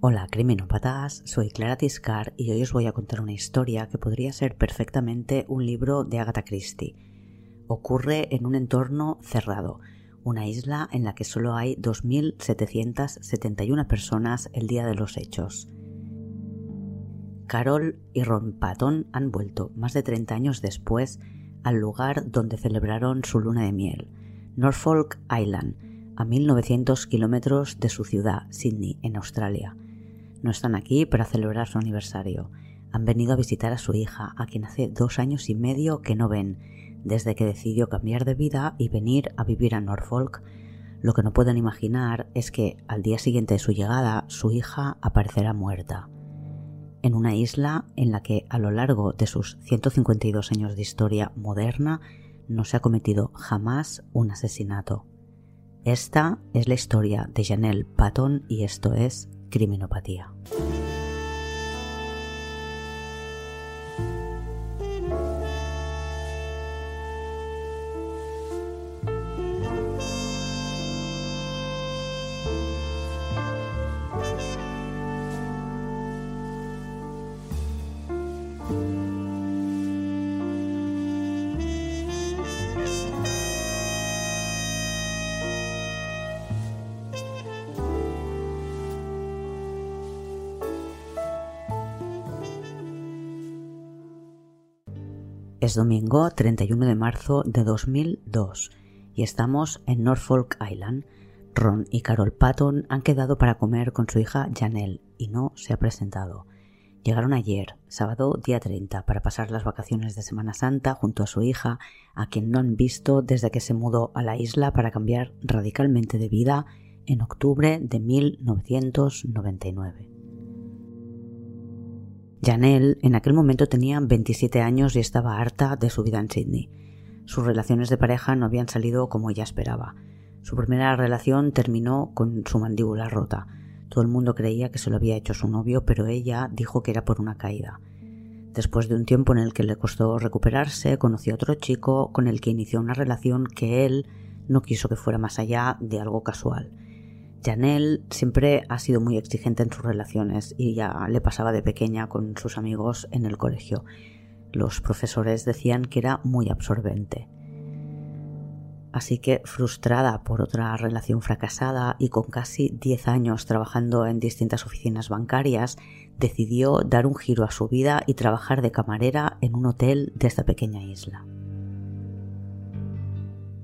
Hola criminópatas, soy Clara Tiscar y hoy os voy a contar una historia que podría ser perfectamente un libro de Agatha Christie. Ocurre en un entorno cerrado, una isla en la que solo hay 2.771 personas el día de los hechos. Carol y Ron Patton han vuelto más de 30 años después al lugar donde celebraron su luna de miel, Norfolk Island, a 1.900 kilómetros de su ciudad, Sydney, en Australia. No están aquí para celebrar su aniversario. Han venido a visitar a su hija, a quien hace dos años y medio que no ven, desde que decidió cambiar de vida y venir a vivir a Norfolk. Lo que no pueden imaginar es que al día siguiente de su llegada su hija aparecerá muerta. En una isla en la que a lo largo de sus 152 años de historia moderna no se ha cometido jamás un asesinato. Esta es la historia de Janelle Patton y esto es criminopatía. Es domingo 31 de marzo de 2002 y estamos en Norfolk Island. Ron y Carol Patton han quedado para comer con su hija Janelle y no se ha presentado. Llegaron ayer, sábado día 30, para pasar las vacaciones de Semana Santa junto a su hija, a quien no han visto desde que se mudó a la isla para cambiar radicalmente de vida en octubre de 1999. Janelle en aquel momento tenía 27 años y estaba harta de su vida en Sydney. Sus relaciones de pareja no habían salido como ella esperaba. Su primera relación terminó con su mandíbula rota. Todo el mundo creía que se lo había hecho su novio, pero ella dijo que era por una caída. Después de un tiempo en el que le costó recuperarse, conoció a otro chico con el que inició una relación que él no quiso que fuera más allá de algo casual. Janelle siempre ha sido muy exigente en sus relaciones y ya le pasaba de pequeña con sus amigos en el colegio. Los profesores decían que era muy absorbente. Así que, frustrada por otra relación fracasada y con casi 10 años trabajando en distintas oficinas bancarias, decidió dar un giro a su vida y trabajar de camarera en un hotel de esta pequeña isla.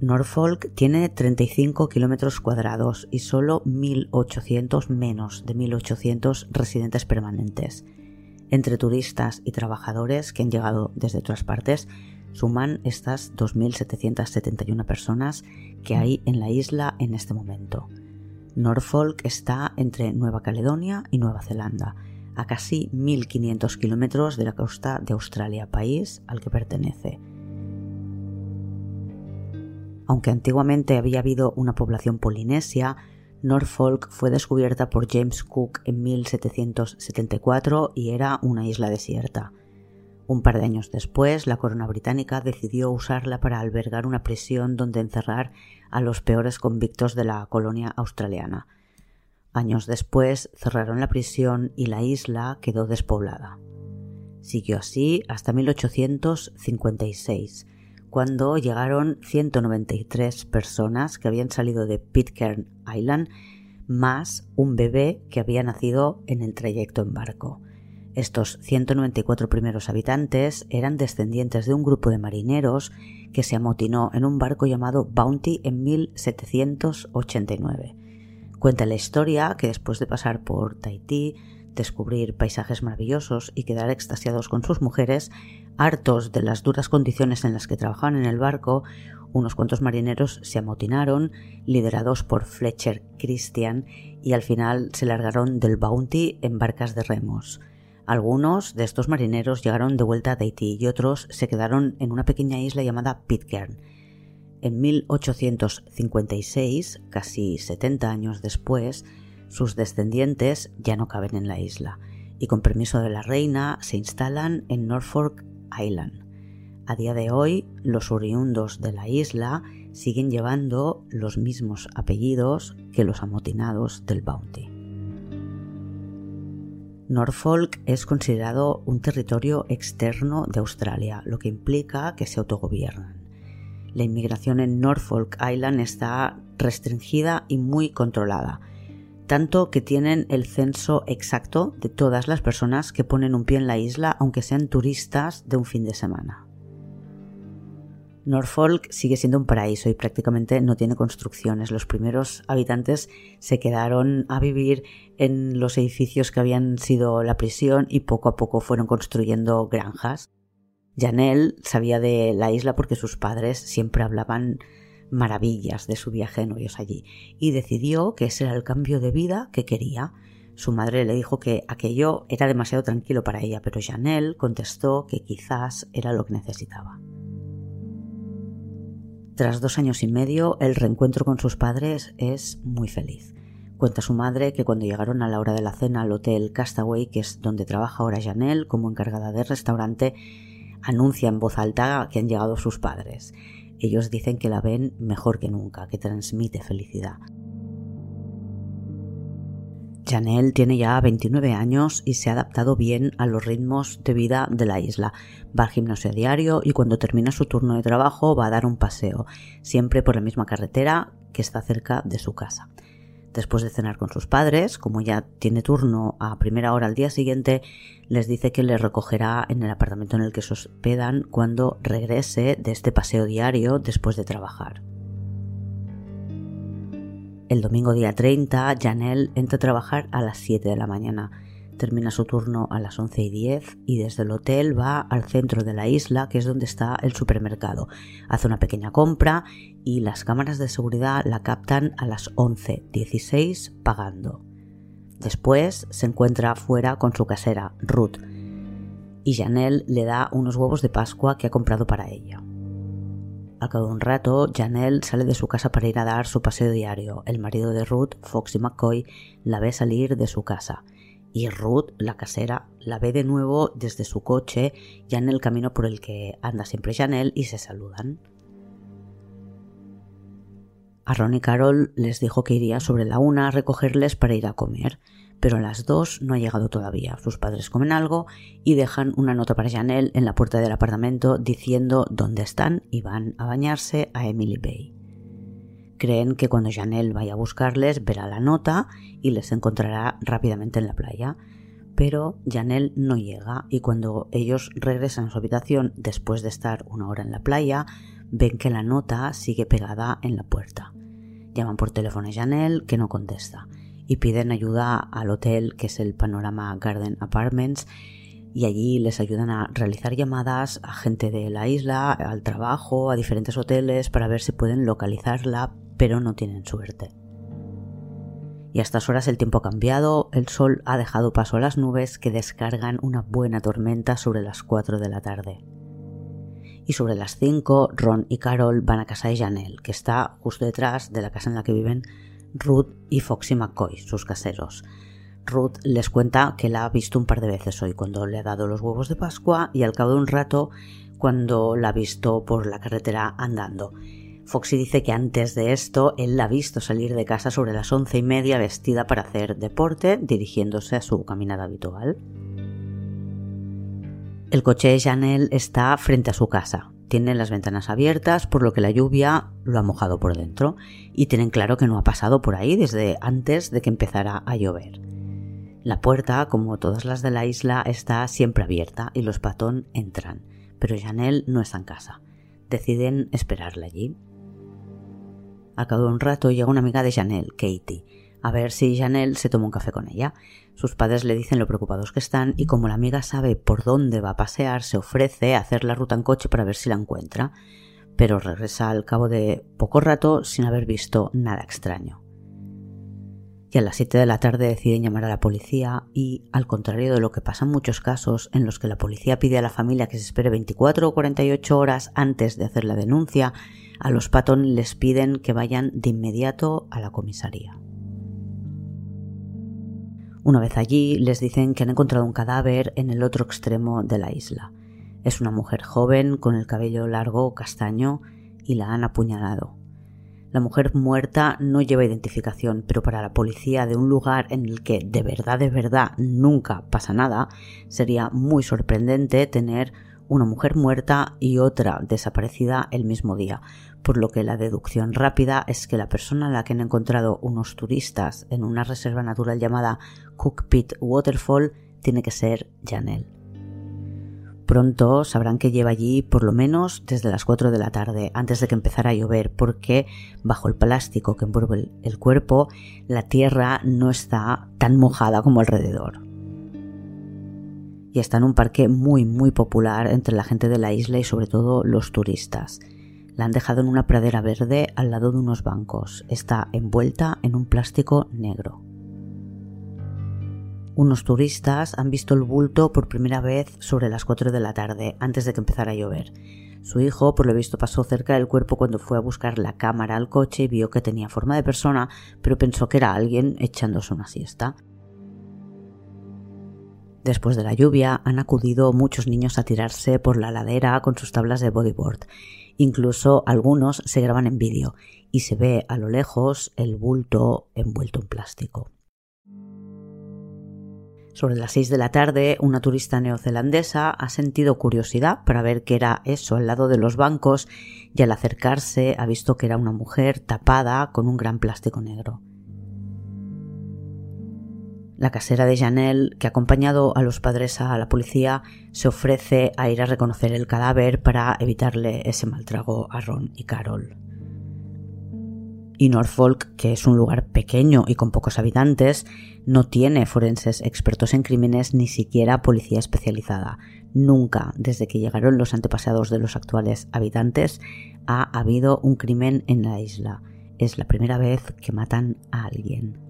Norfolk tiene 35 kilómetros cuadrados y solo 1.800 menos de 1.800 residentes permanentes. Entre turistas y trabajadores que han llegado desde otras partes, suman estas 2.771 personas que hay en la isla en este momento. Norfolk está entre Nueva Caledonia y Nueva Zelanda, a casi 1.500 kilómetros de la costa de Australia, país al que pertenece. Aunque antiguamente había habido una población polinesia, Norfolk fue descubierta por James Cook en 1774 y era una isla desierta. Un par de años después, la corona británica decidió usarla para albergar una prisión donde encerrar a los peores convictos de la colonia australiana. Años después cerraron la prisión y la isla quedó despoblada. Siguió así hasta 1856, cuando llegaron 193 personas que habían salido de Pitcairn Island, más un bebé que había nacido en el trayecto en barco. Estos 194 primeros habitantes eran descendientes de un grupo de marineros que se amotinó en un barco llamado Bounty en 1789. Cuenta la historia que después de pasar por Tahití, descubrir paisajes maravillosos y quedar extasiados con sus mujeres, hartos de las duras condiciones en las que trabajaban en el barco, unos cuantos marineros se amotinaron, liderados por Fletcher Christian, y al final se largaron del Bounty en barcas de remos. Algunos de estos marineros llegaron de vuelta a Tahití y otros se quedaron en una pequeña isla llamada Pitcairn. En 1856, casi 70 años después, sus descendientes ya no caben en la isla y con permiso de la reina se instalan en Norfolk Island. A día de hoy, los oriundos de la isla siguen llevando los mismos apellidos que los amotinados del Bounty. Norfolk es considerado un territorio externo de Australia, lo que implica que se autogobiernan. La inmigración en Norfolk Island está restringida y muy controlada, tanto que tienen el censo exacto de todas las personas que ponen un pie en la isla, aunque sean turistas de un fin de semana. Norfolk sigue siendo un paraíso y prácticamente no tiene construcciones. Los primeros habitantes se quedaron a vivir en los edificios que habían sido la prisión y poco a poco fueron construyendo granjas. Janelle sabía de la isla porque sus padres siempre hablaban maravillas de su viaje de novios allí y decidió que ese era el cambio de vida que quería. Su madre le dijo que aquello era demasiado tranquilo para ella, pero Janelle contestó que quizás era lo que necesitaba. Tras dos años y medio, el reencuentro con sus padres es muy feliz. Cuenta su madre que cuando llegaron a la hora de la cena al hotel Castaway, que es donde trabaja ahora Janelle como encargada de restaurante, anuncia en voz alta que han llegado sus padres. Ellos dicen que la ven mejor que nunca, que transmite felicidad. Janelle tiene ya 29 años y se ha adaptado bien a los ritmos de vida de la isla. Va al gimnasio a diario y cuando termina su turno de trabajo va a dar un paseo, siempre por la misma carretera que está cerca de su casa. Después de cenar con sus padres, como ya tiene turno a primera hora al día siguiente, les dice que le recogerá en el apartamento en el que se hospedan cuando regrese de este paseo diario después de trabajar. El domingo día 30, Janelle entra a trabajar a las 7 de la mañana. Termina su turno a las 11 y 10 y desde el hotel va al centro de la isla, que es donde está el supermercado. Hace una pequeña compra y las cámaras de seguridad la captan a las 11.16 pagando. Después se encuentra afuera con su casera, Ruth, y Janelle le da unos huevos de Pascua que ha comprado para ella. Al cabo de un rato, Janelle sale de su casa para ir a dar su paseo diario. El marido de Ruth, Foxy McCoy, la ve salir de su casa. Y Ruth, la casera, la ve de nuevo desde su coche, ya en el camino por el que anda siempre Janelle, y se saludan. A Ron y Carol les dijo que iría sobre la una a recogerles para ir a comer pero las dos no ha llegado todavía. Sus padres comen algo y dejan una nota para Janelle en la puerta del apartamento diciendo dónde están y van a bañarse a Emily Bay. Creen que cuando Janelle vaya a buscarles verá la nota y les encontrará rápidamente en la playa. Pero Janelle no llega y cuando ellos regresan a su habitación después de estar una hora en la playa, ven que la nota sigue pegada en la puerta. Llaman por teléfono a Janelle que no contesta y piden ayuda al hotel que es el Panorama Garden Apartments y allí les ayudan a realizar llamadas a gente de la isla, al trabajo, a diferentes hoteles para ver si pueden localizarla, pero no tienen suerte. Y a estas horas el tiempo ha cambiado, el sol ha dejado paso a las nubes que descargan una buena tormenta sobre las 4 de la tarde. Y sobre las 5, Ron y Carol van a casa de Janelle, que está justo detrás de la casa en la que viven Ruth y Foxy McCoy, sus caseros. Ruth les cuenta que la ha visto un par de veces hoy cuando le ha dado los huevos de Pascua y al cabo de un rato cuando la ha visto por la carretera andando. Foxy dice que antes de esto él la ha visto salir de casa sobre las once y media vestida para hacer deporte, dirigiéndose a su caminada habitual. El coche de Janelle está frente a su casa. Tienen las ventanas abiertas, por lo que la lluvia lo ha mojado por dentro, y tienen claro que no ha pasado por ahí desde antes de que empezara a llover. La puerta, como todas las de la isla, está siempre abierta y los patón entran, pero Janelle no está en casa. Deciden esperarla allí. A cabo de un rato llega una amiga de Janelle, Katie, a ver si Janelle se toma un café con ella. Sus padres le dicen lo preocupados que están y como la amiga sabe por dónde va a pasear, se ofrece a hacer la ruta en coche para ver si la encuentra, pero regresa al cabo de poco rato sin haber visto nada extraño. Y a las 7 de la tarde deciden llamar a la policía y, al contrario de lo que pasa en muchos casos en los que la policía pide a la familia que se espere 24 o 48 horas antes de hacer la denuncia, a los Patton les piden que vayan de inmediato a la comisaría. Una vez allí, les dicen que han encontrado un cadáver en el otro extremo de la isla. Es una mujer joven con el cabello largo castaño y la han apuñalado. La mujer muerta no lleva identificación, pero para la policía de un lugar en el que de verdad, de verdad nunca pasa nada, sería muy sorprendente tener una mujer muerta y otra desaparecida el mismo día, por lo que la deducción rápida es que la persona a la que han encontrado unos turistas en una reserva natural llamada Cook Pit Waterfall tiene que ser Janelle. Pronto sabrán que lleva allí por lo menos desde las 4 de la tarde, antes de que empezara a llover, porque bajo el plástico que envuelve el cuerpo, la tierra no está tan mojada como alrededor. Y está en un parque muy, muy popular entre la gente de la isla y sobre todo los turistas. La han dejado en una pradera verde al lado de unos bancos. Está envuelta en un plástico negro. Unos turistas han visto el bulto por primera vez sobre las 4 de la tarde, antes de que empezara a llover. Su hijo, por lo visto, pasó cerca del cuerpo cuando fue a buscar la cámara al coche y vio que tenía forma de persona, pero pensó que era alguien echándose una siesta. Después de la lluvia, han acudido muchos niños a tirarse por la ladera con sus tablas de bodyboard. Incluso algunos se graban en vídeo y se ve a lo lejos el bulto envuelto en plástico. Sobre las 6 de la tarde, una turista neozelandesa ha sentido curiosidad para ver qué era eso al lado de los bancos y al acercarse ha visto que era una mujer tapada con un gran plástico negro. La casera de Janelle, que ha acompañado a los padres a la policía, se ofrece a ir a reconocer el cadáver para evitarle ese mal trago a Ron y Carol y Norfolk, que es un lugar pequeño y con pocos habitantes, no tiene forenses expertos en crímenes ni siquiera policía especializada. Nunca, desde que llegaron los antepasados de los actuales habitantes, ha habido un crimen en la isla. Es la primera vez que matan a alguien.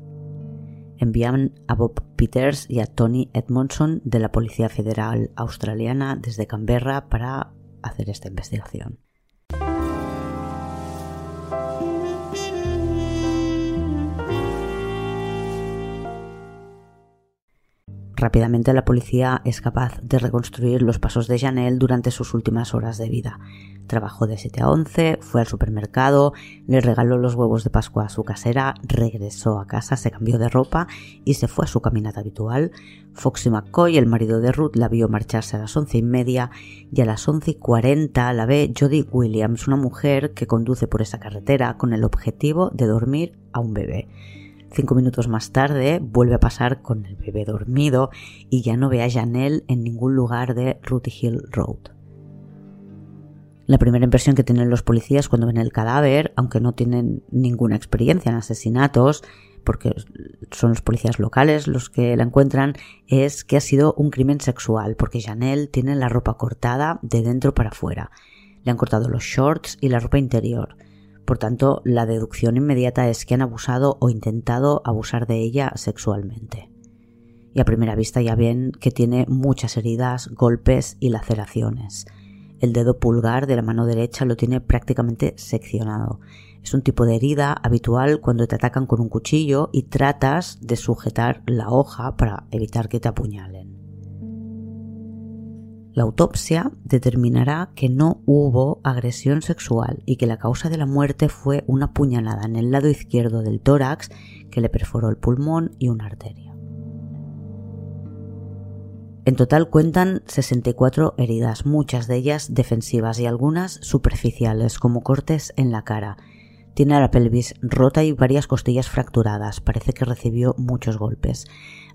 Envían a Bob Peters y a Tony Edmondson de la Policía Federal Australiana desde Canberra para hacer esta investigación. Rápidamente la policía es capaz de reconstruir los pasos de Janelle durante sus últimas horas de vida. Trabajó de 7 a 11, fue al supermercado, le regaló los huevos de Pascua a su casera, regresó a casa, se cambió de ropa y se fue a su caminata habitual. Foxy McCoy, el marido de Ruth, la vio marcharse a las once y media y a las once y cuarenta la ve Jodie Williams, una mujer que conduce por esa carretera con el objetivo de dormir a un bebé. Cinco minutos más tarde vuelve a pasar con el bebé dormido y ya no ve a Janelle en ningún lugar de Ruty Hill Road. La primera impresión que tienen los policías cuando ven el cadáver, aunque no tienen ninguna experiencia en asesinatos, porque son los policías locales los que la encuentran, es que ha sido un crimen sexual, porque Janelle tiene la ropa cortada de dentro para afuera. Le han cortado los shorts y la ropa interior. Por tanto, la deducción inmediata es que han abusado o intentado abusar de ella sexualmente. Y a primera vista ya ven que tiene muchas heridas, golpes y laceraciones. El dedo pulgar de la mano derecha lo tiene prácticamente seccionado. Es un tipo de herida habitual cuando te atacan con un cuchillo y tratas de sujetar la hoja para evitar que te apuñalen. La autopsia determinará que no hubo agresión sexual y que la causa de la muerte fue una puñalada en el lado izquierdo del tórax que le perforó el pulmón y una arteria. En total cuentan 64 heridas, muchas de ellas defensivas y algunas superficiales, como cortes en la cara. Tiene la pelvis rota y varias costillas fracturadas, parece que recibió muchos golpes.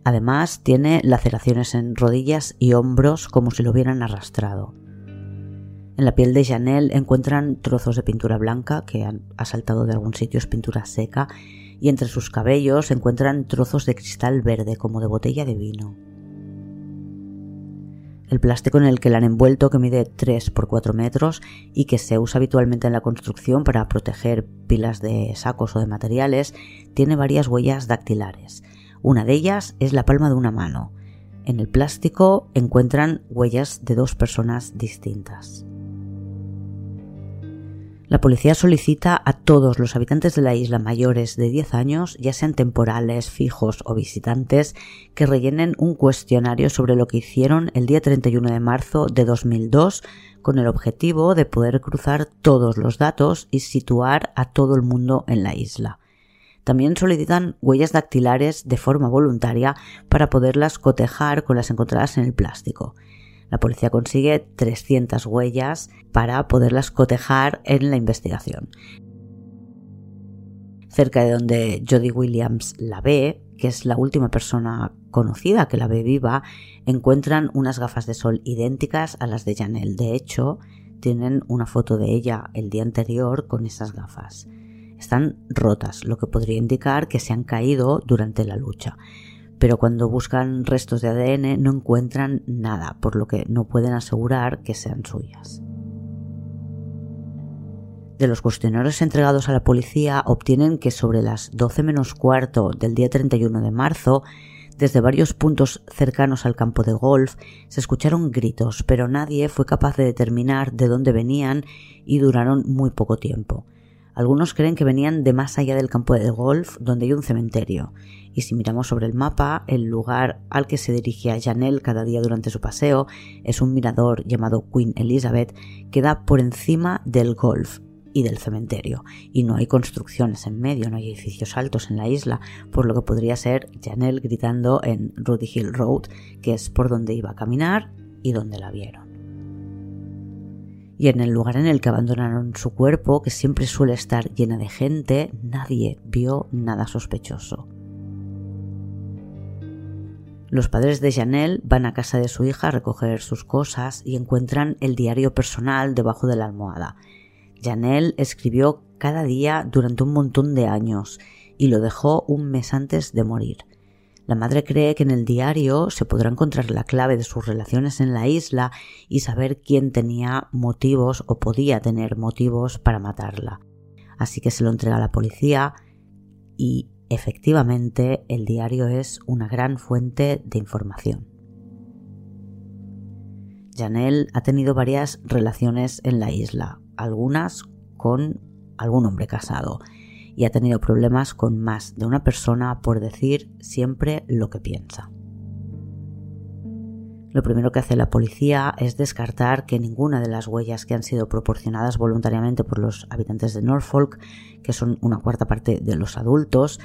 Además, tiene laceraciones en rodillas y hombros como si lo hubieran arrastrado. En la piel de Janelle encuentran trozos de pintura blanca que han asaltado de algún sitio, es pintura seca, y entre sus cabellos encuentran trozos de cristal verde como de botella de vino. El plástico en el que la han envuelto, que mide 3 por 4 metros y que se usa habitualmente en la construcción para proteger pilas de sacos o de materiales, tiene varias huellas dactilares. Una de ellas es la palma de una mano. En el plástico encuentran huellas de dos personas distintas. La policía solicita a todos los habitantes de la isla mayores de 10 años, ya sean temporales, fijos o visitantes, que rellenen un cuestionario sobre lo que hicieron el día 31 de marzo de 2002 con el objetivo de poder cruzar todos los datos y situar a todo el mundo en la isla. También solicitan huellas dactilares de forma voluntaria para poderlas cotejar con las encontradas en el plástico. La policía consigue 300 huellas para poderlas cotejar en la investigación. Cerca de donde Jody Williams la ve, que es la última persona conocida que la ve viva, encuentran unas gafas de sol idénticas a las de Janelle. De hecho, tienen una foto de ella el día anterior con esas gafas. Están rotas, lo que podría indicar que se han caído durante la lucha pero cuando buscan restos de ADN no encuentran nada, por lo que no pueden asegurar que sean suyas. De los cuestionarios entregados a la policía obtienen que sobre las 12 menos cuarto del día 31 de marzo, desde varios puntos cercanos al campo de golf, se escucharon gritos, pero nadie fue capaz de determinar de dónde venían y duraron muy poco tiempo. Algunos creen que venían de más allá del campo de golf, donde hay un cementerio, y si miramos sobre el mapa, el lugar al que se dirigía Janelle cada día durante su paseo es un mirador llamado Queen Elizabeth que da por encima del golf y del cementerio, y no hay construcciones en medio, no hay edificios altos en la isla, por lo que podría ser Janelle gritando en Rudy Hill Road, que es por donde iba a caminar y donde la vieron y en el lugar en el que abandonaron su cuerpo, que siempre suele estar llena de gente, nadie vio nada sospechoso. Los padres de Janelle van a casa de su hija a recoger sus cosas y encuentran el diario personal debajo de la almohada. Janelle escribió cada día durante un montón de años y lo dejó un mes antes de morir. La madre cree que en el diario se podrá encontrar la clave de sus relaciones en la isla y saber quién tenía motivos o podía tener motivos para matarla. Así que se lo entrega a la policía y Efectivamente, el diario es una gran fuente de información. Janelle ha tenido varias relaciones en la isla, algunas con algún hombre casado, y ha tenido problemas con más de una persona por decir siempre lo que piensa. Lo primero que hace la policía es descartar que ninguna de las huellas que han sido proporcionadas voluntariamente por los habitantes de Norfolk, que son una cuarta parte de los adultos,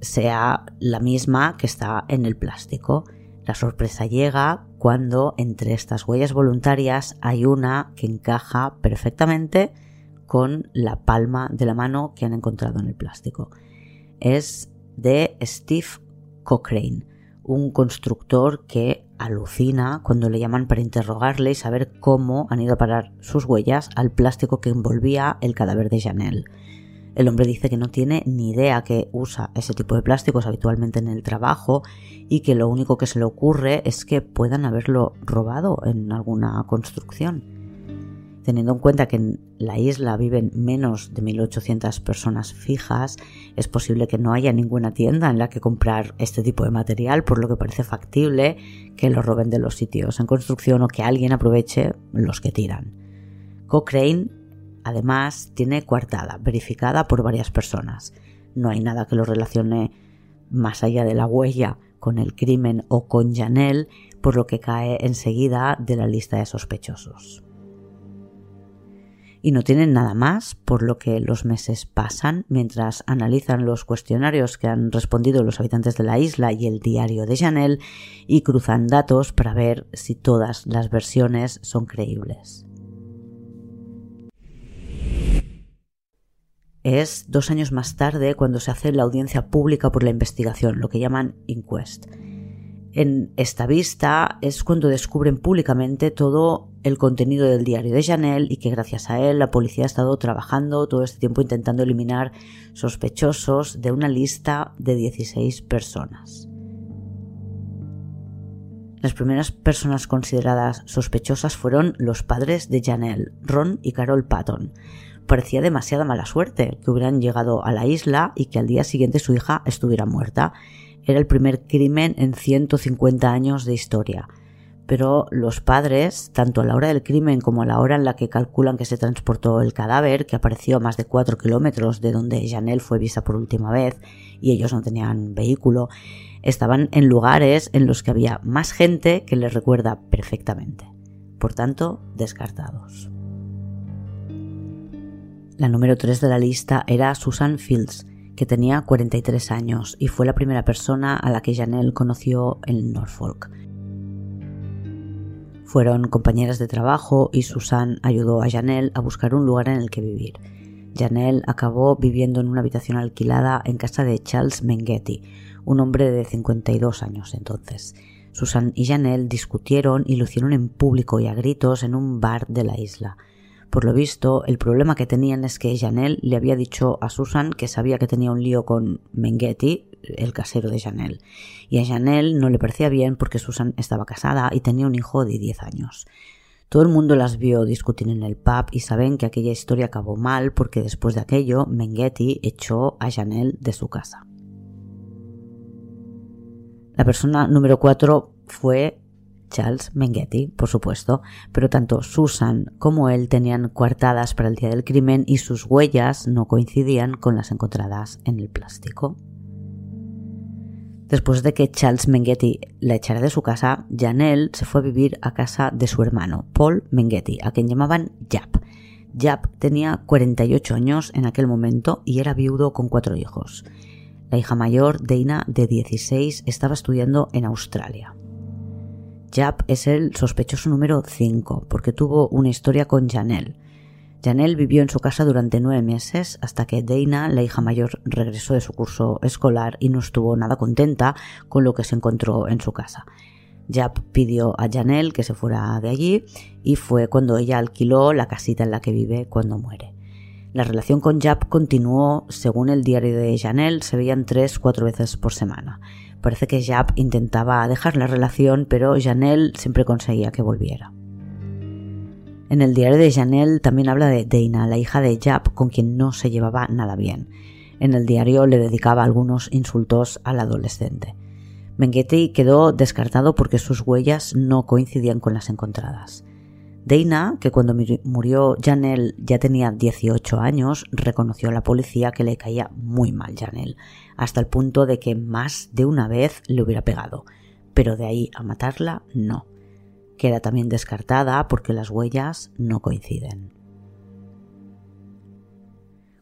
sea la misma que está en el plástico. La sorpresa llega cuando entre estas huellas voluntarias hay una que encaja perfectamente con la palma de la mano que han encontrado en el plástico. Es de Steve Cochrane, un constructor que alucina cuando le llaman para interrogarle y saber cómo han ido a parar sus huellas al plástico que envolvía el cadáver de Janelle. El hombre dice que no tiene ni idea que usa ese tipo de plásticos habitualmente en el trabajo y que lo único que se le ocurre es que puedan haberlo robado en alguna construcción. Teniendo en cuenta que en la isla viven menos de 1.800 personas fijas, es posible que no haya ninguna tienda en la que comprar este tipo de material, por lo que parece factible que lo roben de los sitios en construcción o que alguien aproveche los que tiran. Cochrane Además, tiene coartada, verificada por varias personas. No hay nada que lo relacione más allá de la huella con el crimen o con Janelle, por lo que cae enseguida de la lista de sospechosos. Y no tienen nada más, por lo que los meses pasan mientras analizan los cuestionarios que han respondido los habitantes de la isla y el diario de Janelle y cruzan datos para ver si todas las versiones son creíbles. es dos años más tarde cuando se hace la audiencia pública por la investigación, lo que llaman inquest. En esta vista es cuando descubren públicamente todo el contenido del diario de Janelle y que gracias a él la policía ha estado trabajando todo este tiempo intentando eliminar sospechosos de una lista de 16 personas. Las primeras personas consideradas sospechosas fueron los padres de Janelle, Ron y Carol Patton, parecía demasiada mala suerte que hubieran llegado a la isla y que al día siguiente su hija estuviera muerta. Era el primer crimen en 150 años de historia. pero los padres, tanto a la hora del crimen como a la hora en la que calculan que se transportó el cadáver, que apareció a más de 4 kilómetros de donde Janelle fue vista por última vez, y ellos no tenían vehículo, estaban en lugares en los que había más gente que les recuerda perfectamente. Por tanto, descartados. La número 3 de la lista era Susan Fields, que tenía 43 años y fue la primera persona a la que Janelle conoció en Norfolk. Fueron compañeras de trabajo y Susan ayudó a Janelle a buscar un lugar en el que vivir. Janelle acabó viviendo en una habitación alquilada en casa de Charles Menghetti, un hombre de 52 años entonces. Susan y Janelle discutieron y lo hicieron en público y a gritos en un bar de la isla. Por lo visto, el problema que tenían es que Janelle le había dicho a Susan que sabía que tenía un lío con Menghetti, el casero de Janelle, y a Janelle no le parecía bien porque Susan estaba casada y tenía un hijo de 10 años. Todo el mundo las vio discutir en el pub y saben que aquella historia acabó mal porque después de aquello Menghetti echó a Janelle de su casa. La persona número 4 fue Charles Menghetti, por supuesto, pero tanto Susan como él tenían coartadas para el día del crimen y sus huellas no coincidían con las encontradas en el plástico. Después de que Charles Menghetti la echara de su casa, Janelle se fue a vivir a casa de su hermano, Paul Menghetti, a quien llamaban Jap. Jap tenía 48 años en aquel momento y era viudo con cuatro hijos. La hija mayor, Dana, de 16, estaba estudiando en Australia. Jap es el sospechoso número 5 porque tuvo una historia con Janelle. Janelle vivió en su casa durante nueve meses hasta que Dana, la hija mayor, regresó de su curso escolar y no estuvo nada contenta con lo que se encontró en su casa. Jap pidió a Janelle que se fuera de allí y fue cuando ella alquiló la casita en la que vive cuando muere. La relación con Jap continuó, según el diario de Janelle, se veían tres, cuatro veces por semana. Parece que Jap intentaba dejar la relación, pero Janelle siempre conseguía que volviera. En el diario de Janelle también habla de Dana, la hija de Jap, con quien no se llevaba nada bien. En el diario le dedicaba algunos insultos al adolescente. Menghetti quedó descartado porque sus huellas no coincidían con las encontradas. Dana, que cuando murió Janelle ya tenía 18 años, reconoció a la policía que le caía muy mal Janelle, hasta el punto de que más de una vez le hubiera pegado, pero de ahí a matarla no. Queda también descartada porque las huellas no coinciden.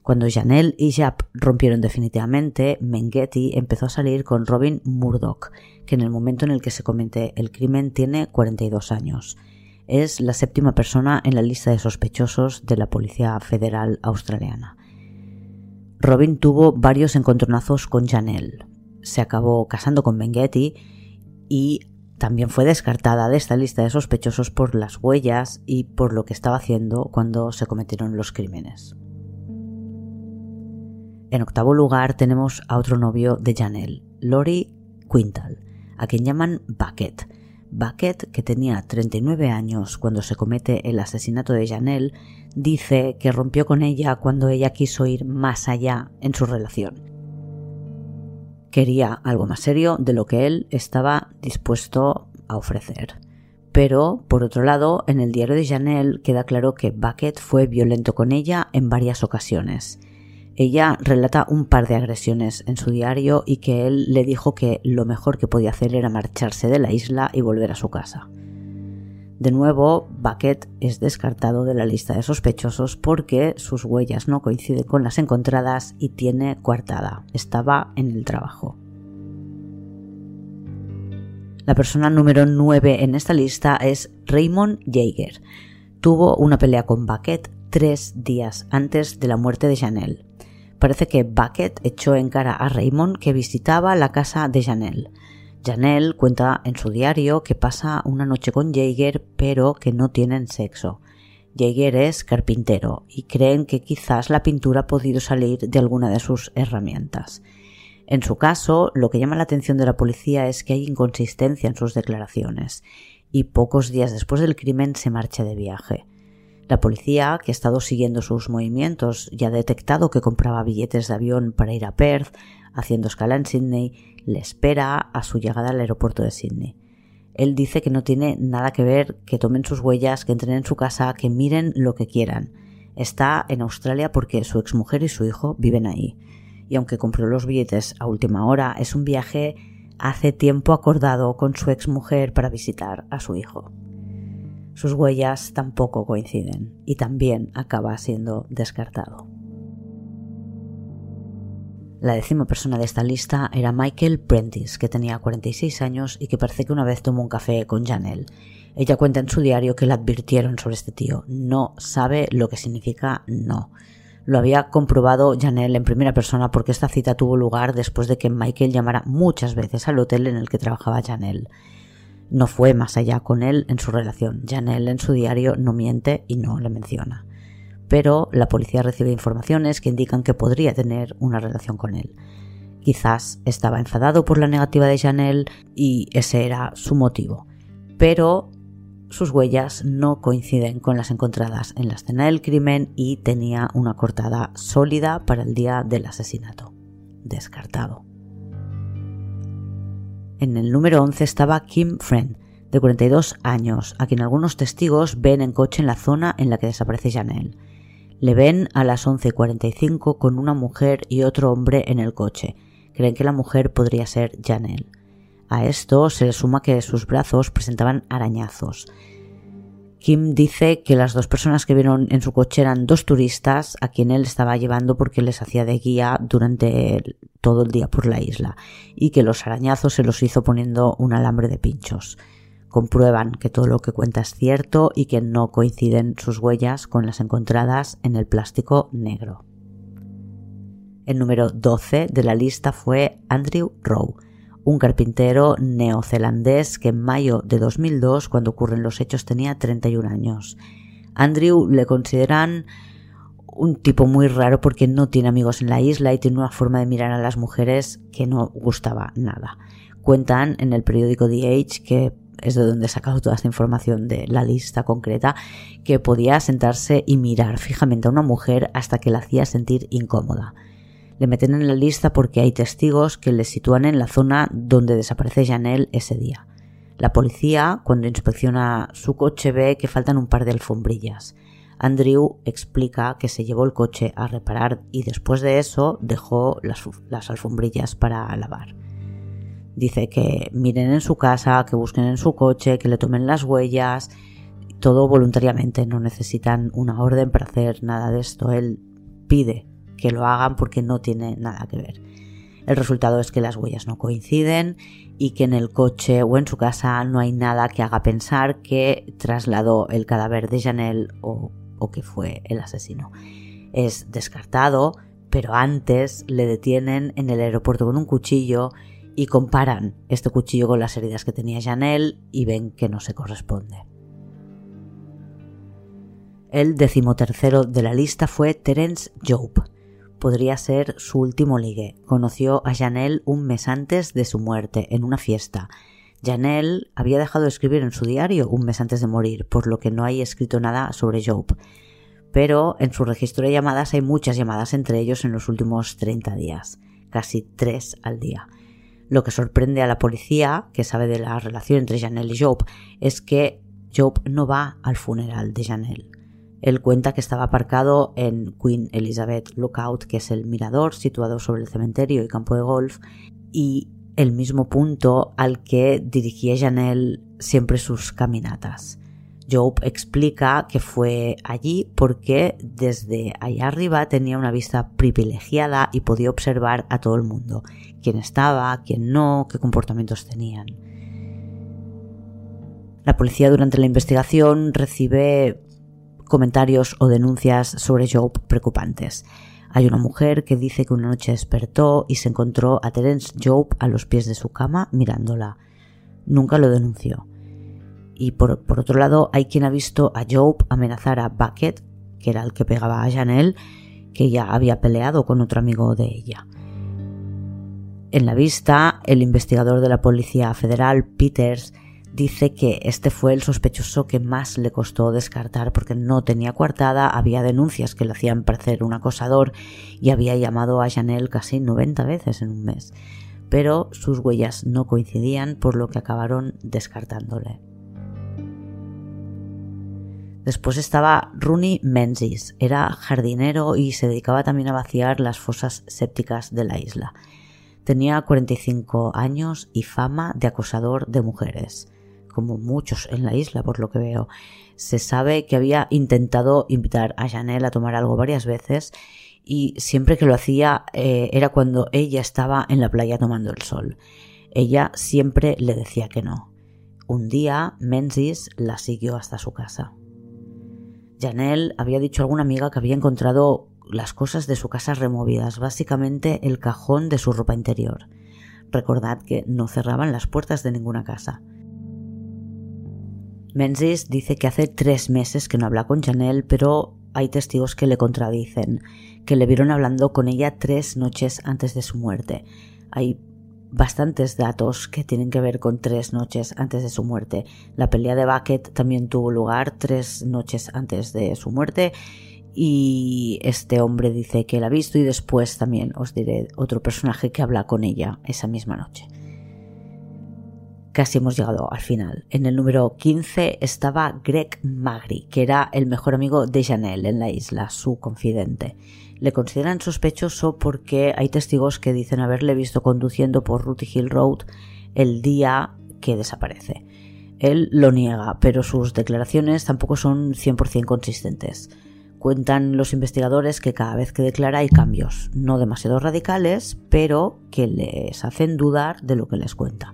Cuando Janelle y Jap rompieron definitivamente, Menghetti empezó a salir con Robin Murdoch, que en el momento en el que se comete el crimen tiene 42 años es la séptima persona en la lista de sospechosos de la Policía Federal Australiana. Robin tuvo varios encontronazos con Janelle. Se acabó casando con Menghetti y también fue descartada de esta lista de sospechosos por las huellas y por lo que estaba haciendo cuando se cometieron los crímenes. En octavo lugar tenemos a otro novio de Janelle, Lori Quintal, a quien llaman Bucket, Bucket, que tenía 39 años cuando se comete el asesinato de Janelle, dice que rompió con ella cuando ella quiso ir más allá en su relación. Quería algo más serio de lo que él estaba dispuesto a ofrecer. Pero, por otro lado, en el diario de Janelle queda claro que Bucket fue violento con ella en varias ocasiones ella relata un par de agresiones en su diario y que él le dijo que lo mejor que podía hacer era marcharse de la isla y volver a su casa. De nuevo, Bucket es descartado de la lista de sospechosos porque sus huellas no coinciden con las encontradas y tiene coartada. Estaba en el trabajo. La persona número 9 en esta lista es Raymond Jaeger. Tuvo una pelea con Bucket tres días antes de la muerte de Chanel. Parece que Bucket echó en cara a Raymond que visitaba la casa de Janelle. Janelle cuenta en su diario que pasa una noche con Jaeger pero que no tienen sexo. Jaeger es carpintero y creen que quizás la pintura ha podido salir de alguna de sus herramientas. En su caso, lo que llama la atención de la policía es que hay inconsistencia en sus declaraciones y pocos días después del crimen se marcha de viaje. La policía, que ha estado siguiendo sus movimientos y ha detectado que compraba billetes de avión para ir a Perth, haciendo escala en Sydney, le espera a su llegada al aeropuerto de Sydney. Él dice que no tiene nada que ver, que tomen sus huellas, que entren en su casa, que miren lo que quieran. Está en Australia porque su exmujer y su hijo viven ahí. Y aunque compró los billetes a última hora, es un viaje hace tiempo acordado con su exmujer para visitar a su hijo. Sus huellas tampoco coinciden y también acaba siendo descartado. La décima persona de esta lista era Michael Prentice, que tenía 46 años y que parece que una vez tomó un café con Janelle. Ella cuenta en su diario que le advirtieron sobre este tío. No sabe lo que significa no. Lo había comprobado Janelle en primera persona porque esta cita tuvo lugar después de que Michael llamara muchas veces al hotel en el que trabajaba Janelle. No fue más allá con él en su relación. Janelle en su diario no miente y no le menciona pero la policía recibe informaciones que indican que podría tener una relación con él. Quizás estaba enfadado por la negativa de Janelle y ese era su motivo. Pero sus huellas no coinciden con las encontradas en la escena del crimen y tenía una cortada sólida para el día del asesinato. Descartado. En el número 11 estaba Kim Friend, de 42 años, a quien algunos testigos ven en coche en la zona en la que desaparece Janelle. Le ven a las 11.45 con una mujer y otro hombre en el coche. Creen que la mujer podría ser Janelle. A esto se le suma que sus brazos presentaban arañazos. Kim dice que las dos personas que vieron en su coche eran dos turistas a quien él estaba llevando porque les hacía de guía durante todo el día por la isla y que los arañazos se los hizo poniendo un alambre de pinchos comprueban que todo lo que cuenta es cierto y que no coinciden sus huellas con las encontradas en el plástico negro. El número 12 de la lista fue Andrew Rowe, un carpintero neozelandés que en mayo de 2002, cuando ocurren los hechos, tenía 31 años. Andrew le consideran un tipo muy raro porque no tiene amigos en la isla y tiene una forma de mirar a las mujeres que no gustaba nada. Cuentan en el periódico The Age que es de donde he sacado toda esta información de la lista concreta, que podía sentarse y mirar fijamente a una mujer hasta que la hacía sentir incómoda. Le meten en la lista porque hay testigos que le sitúan en la zona donde desaparece Janelle ese día. La policía, cuando inspecciona su coche, ve que faltan un par de alfombrillas. Andrew explica que se llevó el coche a reparar y después de eso dejó las, las alfombrillas para lavar. Dice que miren en su casa, que busquen en su coche, que le tomen las huellas, todo voluntariamente, no necesitan una orden para hacer nada de esto. Él pide que lo hagan porque no tiene nada que ver. El resultado es que las huellas no coinciden y que en el coche o en su casa no hay nada que haga pensar que trasladó el cadáver de Janelle o, que fue el asesino. Es descartado, pero antes le detienen en el aeropuerto con un cuchillo y comparan este cuchillo con las heridas que tenía Janelle y ven que no se corresponde. El decimotercero de la lista fue Terence Job. Podría ser su último ligue. Conoció a Janelle un mes antes de su muerte, en una fiesta. Janelle había dejado de escribir en su diario un mes antes de morir, por lo que no hay escrito nada sobre Job. Pero en su registro de llamadas hay muchas llamadas entre ellos en los últimos 30 días, casi tres al día. Lo que sorprende a la policía, que sabe de la relación entre Janelle y Job, es que Job no va al funeral de Janelle. Él cuenta que estaba aparcado en Queen Elizabeth Lookout, que es el mirador situado sobre el cementerio y campo de golf, y el mismo punto al que dirigía Janelle siempre sus caminatas. Job explica que fue allí porque desde allá arriba tenía una vista privilegiada y podía observar a todo el mundo, quién estaba, quién no, qué comportamientos tenían. La policía durante la investigación recibe comentarios o denuncias sobre Job preocupantes. Hay una mujer que dice que una noche despertó y se encontró a Terence Job a los pies de su cama mirándola. Nunca lo denunció. Y por, otro lado, hay quien ha visto a Job amenazar a Bucket, que era el que pegaba a Janelle, que ya había peleado con otro amigo de ella. En la vista, el investigador de la Policía Federal, Peters, dice que este fue el sospechoso que más le costó descartar porque no tenía coartada, había denuncias que le hacían parecer un acosador y había llamado a Janelle casi 90 veces en un mes. pero sus huellas no coincidían por lo que acabaron descartándole. Después estaba Rooney Menzies, era jardinero y se dedicaba también a vaciar las fosas sépticas de la isla. Tenía 45 años y fama de acosador de mujeres, como muchos en la isla por lo que veo. Se sabe que había intentado invitar a Janelle a tomar algo varias veces y siempre que lo hacía eh, era cuando ella estaba en la playa tomando el sol. Ella siempre le decía que no. Un día Menzies la siguió hasta su casa. Janelle había dicho a alguna amiga que había encontrado las cosas de su casa removidas, básicamente el cajón de su ropa interior. Recordad que no cerraban las puertas de ninguna casa. Menzies dice que hace tres meses que no habla con Janelle, pero hay testigos que le contradicen, que le vieron hablando con ella tres noches antes de su muerte. Hay bastantes datos que tienen que ver con tres noches antes de su muerte. La pelea de Bucket también tuvo lugar tres noches antes de su muerte y este hombre dice que la ha visto y después también os diré otro personaje que habla con ella esa misma noche. Casi hemos llegado al final. En el número 15 estaba Greg Magri, que era el mejor amigo de Janelle en la isla, su confidente le consideran sospechoso porque hay testigos que dicen haberle visto conduciendo por Ruty Hill Road el día que desaparece. Él lo niega, pero sus declaraciones tampoco son 100% consistentes. Cuentan los investigadores que cada vez que declara hay cambios, no demasiado radicales, pero que les hacen dudar de lo que les cuenta.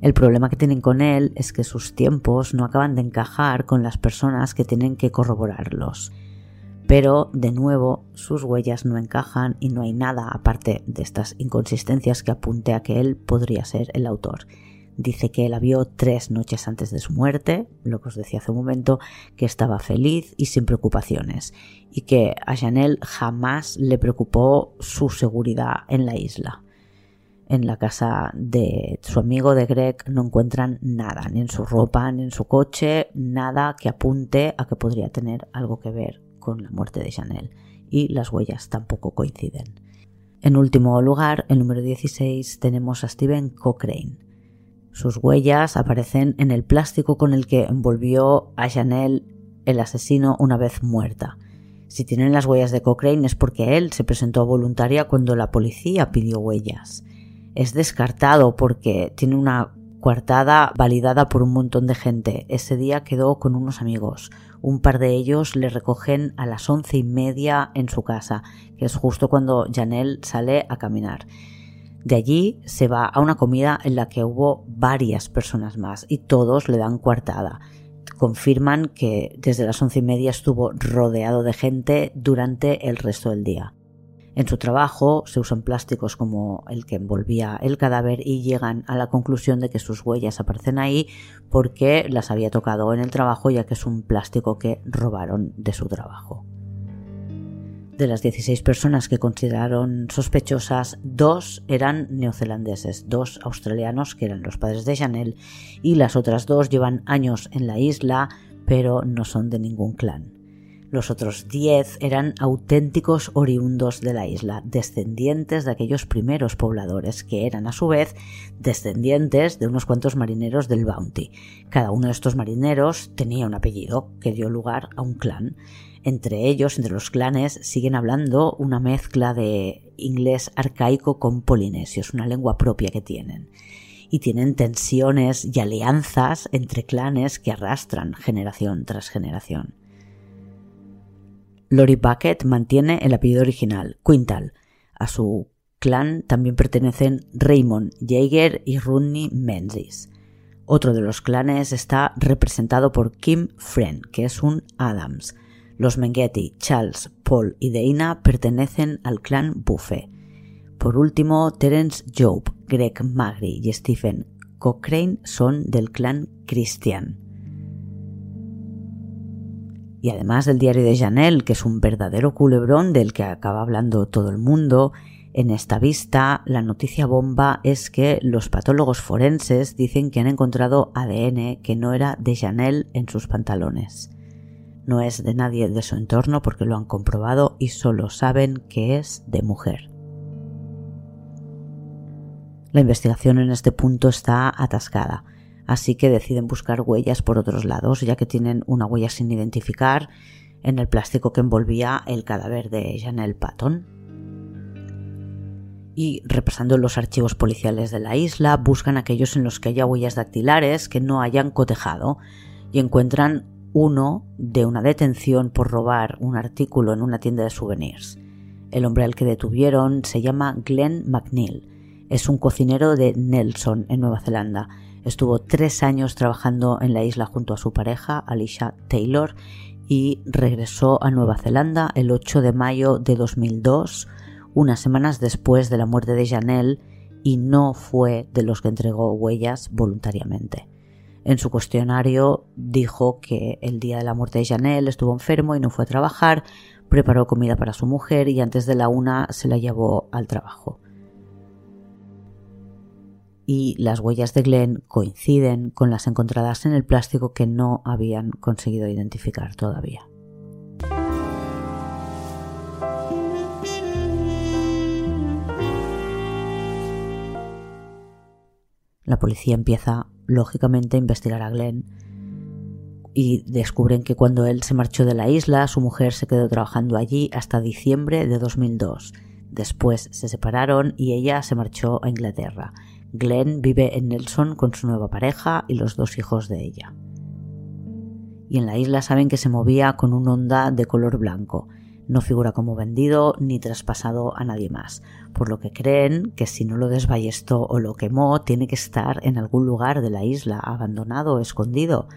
El problema que tienen con él es que sus tiempos no acaban de encajar con las personas que tienen que corroborarlos pero de nuevo sus huellas no encajan y no hay nada aparte de estas inconsistencias que apunte a que él podría ser el autor. Dice que la vio tres noches antes de su muerte, lo que os decía hace un momento, que estaba feliz y sin preocupaciones, y que a Janelle jamás le preocupó su seguridad en la isla. En la casa de su amigo de Greg no encuentran nada, ni en su ropa, ni en su coche, nada que apunte a que podría tener algo que ver con la muerte de Chanel y las huellas tampoco coinciden. En último lugar, el número 16 tenemos a Steven Cochrane. Sus huellas aparecen en el plástico con el que envolvió a Chanel el asesino una vez muerta. Si tienen las huellas de Cochrane es porque él se presentó voluntaria cuando la policía pidió huellas. Es descartado porque tiene una coartada validada por un montón de gente. Ese día quedó con unos amigos. Un par de ellos le recogen a las once y media en su casa, que es justo cuando Janelle sale a caminar. De allí se va a una comida en la que hubo varias personas más y todos le dan coartada. Confirman que desde las once y media estuvo rodeado de gente durante el resto del día. En su trabajo se usan plásticos como el que envolvía el cadáver y llegan a la conclusión de que sus huellas aparecen ahí porque las había tocado en el trabajo ya que es un plástico que robaron de su trabajo. De las 16 personas que consideraron sospechosas, dos eran neozelandeses, dos australianos que eran los padres de Chanel y las otras dos llevan años en la isla pero no son de ningún clan. Los otros diez eran auténticos oriundos de la isla, descendientes de aquellos primeros pobladores, que eran a su vez descendientes de unos cuantos marineros del Bounty. Cada uno de estos marineros tenía un apellido que dio lugar a un clan. Entre ellos, entre los clanes, siguen hablando una mezcla de inglés arcaico con polinesio, es una lengua propia que tienen y tienen tensiones y alianzas entre clanes que arrastran generación tras generación. Lori Bucket mantiene el apellido original, Quintal. A su clan también pertenecen Raymond Jaeger y Rodney Menzies. Otro de los clanes está representado por Kim Friend, que es un Adams. Los Mengeti, Charles, Paul y Deina pertenecen al clan Buffet. Por último, Terence Job, Greg Magri y Stephen Cochrane son del clan Christian. Y además del diario de Janelle, que es un verdadero culebrón del que acaba hablando todo el mundo, en esta vista la noticia bomba es que los patólogos forenses dicen que han encontrado ADN que no era de Janelle en sus pantalones. No es de nadie de su entorno porque lo han comprobado y solo saben que es de mujer. La investigación en este punto está atascada, así que deciden buscar huellas por otros lados, ya que tienen una huella sin identificar en el plástico que envolvía el cadáver de Janelle Patton. Y repasando los archivos policiales de la isla, buscan aquellos en los que haya huellas dactilares que no hayan cotejado y encuentran uno de una detención por robar un artículo en una tienda de souvenirs. El hombre al que detuvieron se llama Glenn McNeil. Es un cocinero de Nelson, en Nueva Zelanda. Estuvo tres años trabajando en la isla junto a su pareja, Alicia Taylor, y regresó a Nueva Zelanda el 8 de mayo de 2002, unas semanas después de la muerte de Janelle, y no fue de los que entregó huellas voluntariamente. En su cuestionario dijo que el día de la muerte de Janelle estuvo enfermo y no fue a trabajar, preparó comida para su mujer y antes de la una se la llevó al trabajo y las huellas de Glenn coinciden con las encontradas en el plástico que no habían conseguido identificar todavía. La policía empieza, lógicamente, a investigar a Glenn y descubren que cuando él se marchó de la isla, su mujer se quedó trabajando allí hasta diciembre de 2002. Después se separaron y ella se marchó a Inglaterra. Glenn vive en Nelson con su nueva pareja y los dos hijos de ella. Y en la isla saben que se movía con un Honda de color blanco. No figura como vendido ni traspasado a nadie más, por lo que creen que si no lo desballestó o lo quemó, tiene que estar en algún lugar de la isla, abandonado o escondido.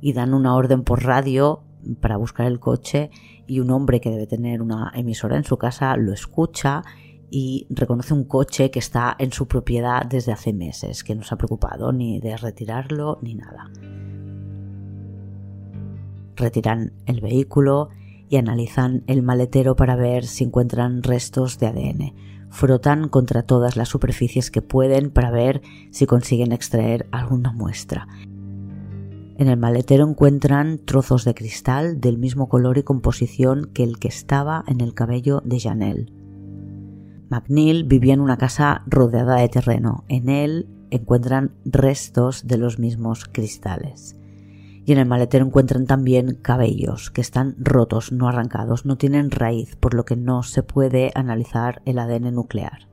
Y dan una orden por radio para buscar el coche y un hombre que debe tener una emisora en su casa lo escucha y reconoce un coche que está en su propiedad desde hace meses, que no se ha preocupado ni de retirarlo ni nada. Retiran el vehículo y analizan el maletero para ver si encuentran restos de ADN. Frotan contra todas las superficies que pueden para ver si consiguen extraer alguna muestra. En el maletero encuentran trozos de cristal del mismo color y composición que el que estaba en el cabello de Janelle. McNeil vivía en una casa rodeada de terreno. En él encuentran restos de los mismos cristales. Y en el maletero encuentran también cabellos que están rotos, no arrancados, no tienen raíz, por lo que no se puede analizar el ADN nuclear.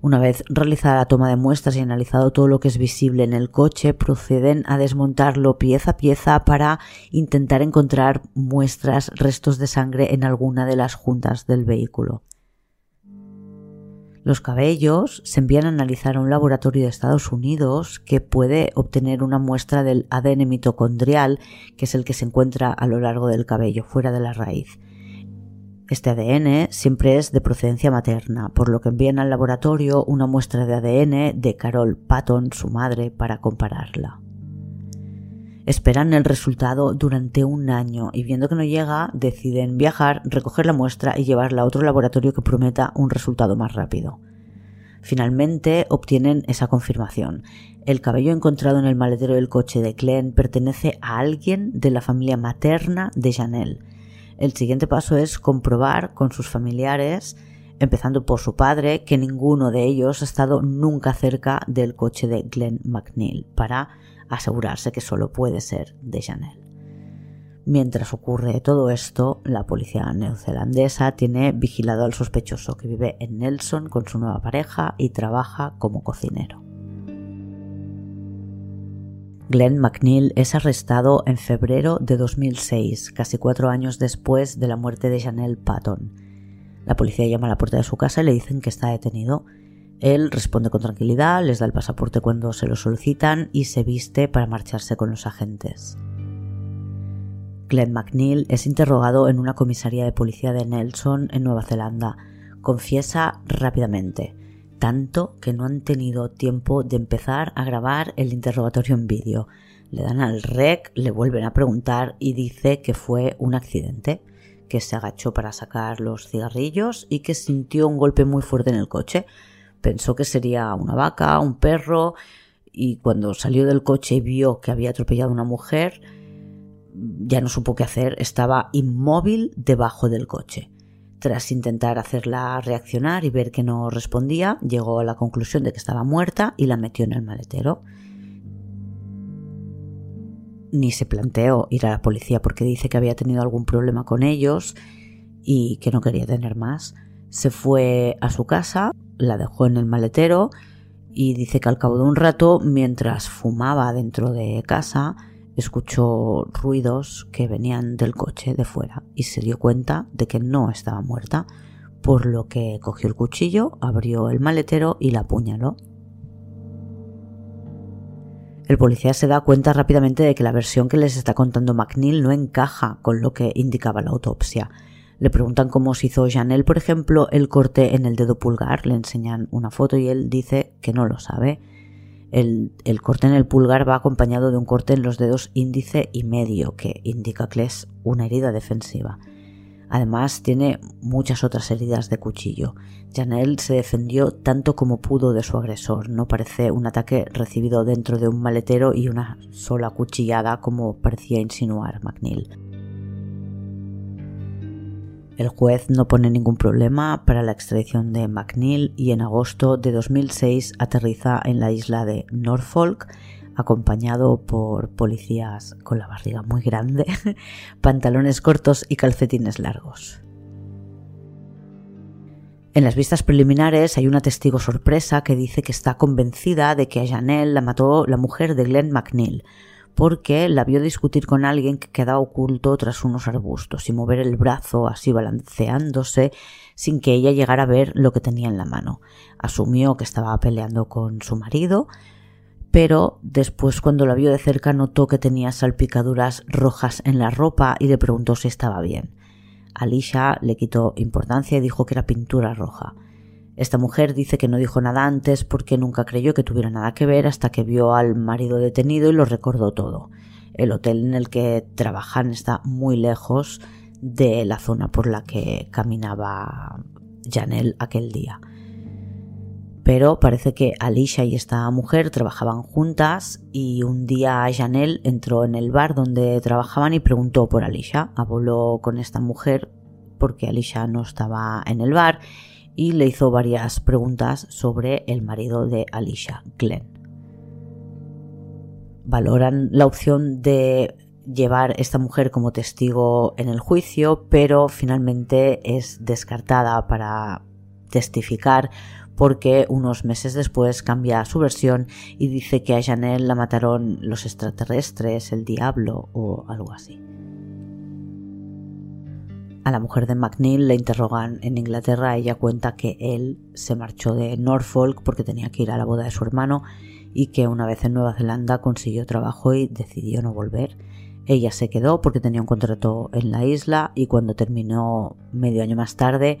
Una vez realizada la toma de muestras y analizado todo lo que es visible en el coche, proceden a desmontarlo pieza a pieza para intentar encontrar muestras, restos de sangre en alguna de las juntas del vehículo. Los cabellos se envían a analizar a un laboratorio de Estados Unidos que puede obtener una muestra del ADN mitocondrial, que es el que se encuentra a lo largo del cabello, fuera de la raíz. Este ADN siempre es de procedencia materna, por lo que envían al laboratorio una muestra de ADN de Carol Patton, su madre, para compararla. Esperan el resultado durante un año y viendo que no llega, deciden viajar, recoger la muestra y llevarla a otro laboratorio que prometa un resultado más rápido. Finalmente obtienen esa confirmación. El cabello encontrado en el maletero del coche de Glenn pertenece a alguien de la familia materna de Janelle. El siguiente paso es comprobar con sus familiares, empezando por su padre, que ninguno de ellos ha estado nunca cerca del coche de Glenn McNeil para asegurarse que solo puede ser de Chanel. Mientras ocurre todo esto, la policía neozelandesa tiene vigilado al sospechoso que vive en Nelson con su nueva pareja y trabaja como cocinero. Glenn McNeil es arrestado en febrero de 2006, casi cuatro años después de la muerte de Janelle Patton. La policía llama a la puerta de su casa y le dicen que está detenido él responde con tranquilidad, les da el pasaporte cuando se lo solicitan y se viste para marcharse con los agentes. Glenn McNeil es interrogado en una comisaría de policía de Nelson, en Nueva Zelanda. Confiesa rápidamente, tanto que no han tenido tiempo de empezar a grabar el interrogatorio en vídeo. Le dan al rec, le vuelven a preguntar y dice que fue un accidente, que se agachó para sacar los cigarrillos y que sintió un golpe muy fuerte en el coche Pensó que sería una vaca, un perro, y cuando salió del coche y vio que había atropellado a una mujer, ya no supo qué hacer, estaba inmóvil debajo del coche. Tras intentar hacerla reaccionar y ver que no respondía, llegó a la conclusión de que estaba muerta y la metió en el maletero. Ni se planteó ir a la policía porque dice que había tenido algún problema con ellos y que no quería tener más. Se fue a su casa, la dejó en el maletero y dice que al cabo de un rato, mientras fumaba dentro de casa, escuchó ruidos que venían del coche de fuera y se dio cuenta de que no estaba muerta, por lo que cogió el cuchillo, abrió el maletero y la apuñaló. El policía se da cuenta rápidamente de que la versión que les está contando McNeil no encaja con lo que indicaba la autopsia. Le preguntan cómo se hizo Janelle, por ejemplo, el corte en el dedo pulgar, le enseñan una foto y él dice que no lo sabe. El, corte en el pulgar va acompañado de un corte en los dedos índice y medio, que indica que es una herida defensiva. Además, tiene muchas otras heridas de cuchillo. Janelle se defendió tanto como pudo de su agresor. No parece un ataque recibido dentro de un maletero y una sola cuchillada como parecía insinuar McNeil. El juez no pone ningún problema para la extradición de McNeil y en agosto de 2006 aterriza en la isla de Norfolk acompañado por policías con la barriga muy grande, pantalones cortos y calcetines largos. En las vistas preliminares hay una testigo sorpresa que dice que está convencida de que a Janelle la mató la mujer de Glenn McNeil, porque la vio discutir con alguien que quedaba oculto tras unos arbustos y mover el brazo así balanceándose sin que ella llegara a ver lo que tenía en la mano. Asumió que estaba peleando con su marido, pero después cuando la vio de cerca notó que tenía salpicaduras rojas en la ropa y le preguntó si estaba bien. Alicia le quitó importancia y dijo que era pintura roja. Esta mujer dice que no dijo nada antes porque nunca creyó que tuviera nada que ver hasta que vio al marido detenido y lo recordó todo. El hotel en el que trabajan está muy lejos de la zona por la que caminaba Janelle aquel día. Pero parece que Alicia y esta mujer trabajaban juntas y un día Janelle entró en el bar donde trabajaban y preguntó por Alicia. Habló con esta mujer porque Alicia no estaba en el bar y le hizo varias preguntas sobre el marido de Alicia, Glenn. Valoran la opción de llevar esta mujer como testigo en el juicio, pero finalmente es descartada para testificar porque unos meses después cambia su versión y dice que a Janelle la mataron los extraterrestres, el diablo o algo así. A la mujer de McNeil le interrogan en Inglaterra. Ella cuenta que él se marchó de Norfolk porque tenía que ir a la boda de su hermano y que una vez en Nueva Zelanda consiguió trabajo y decidió no volver. Ella se quedó porque tenía un contrato en la isla y cuando terminó medio año más tarde,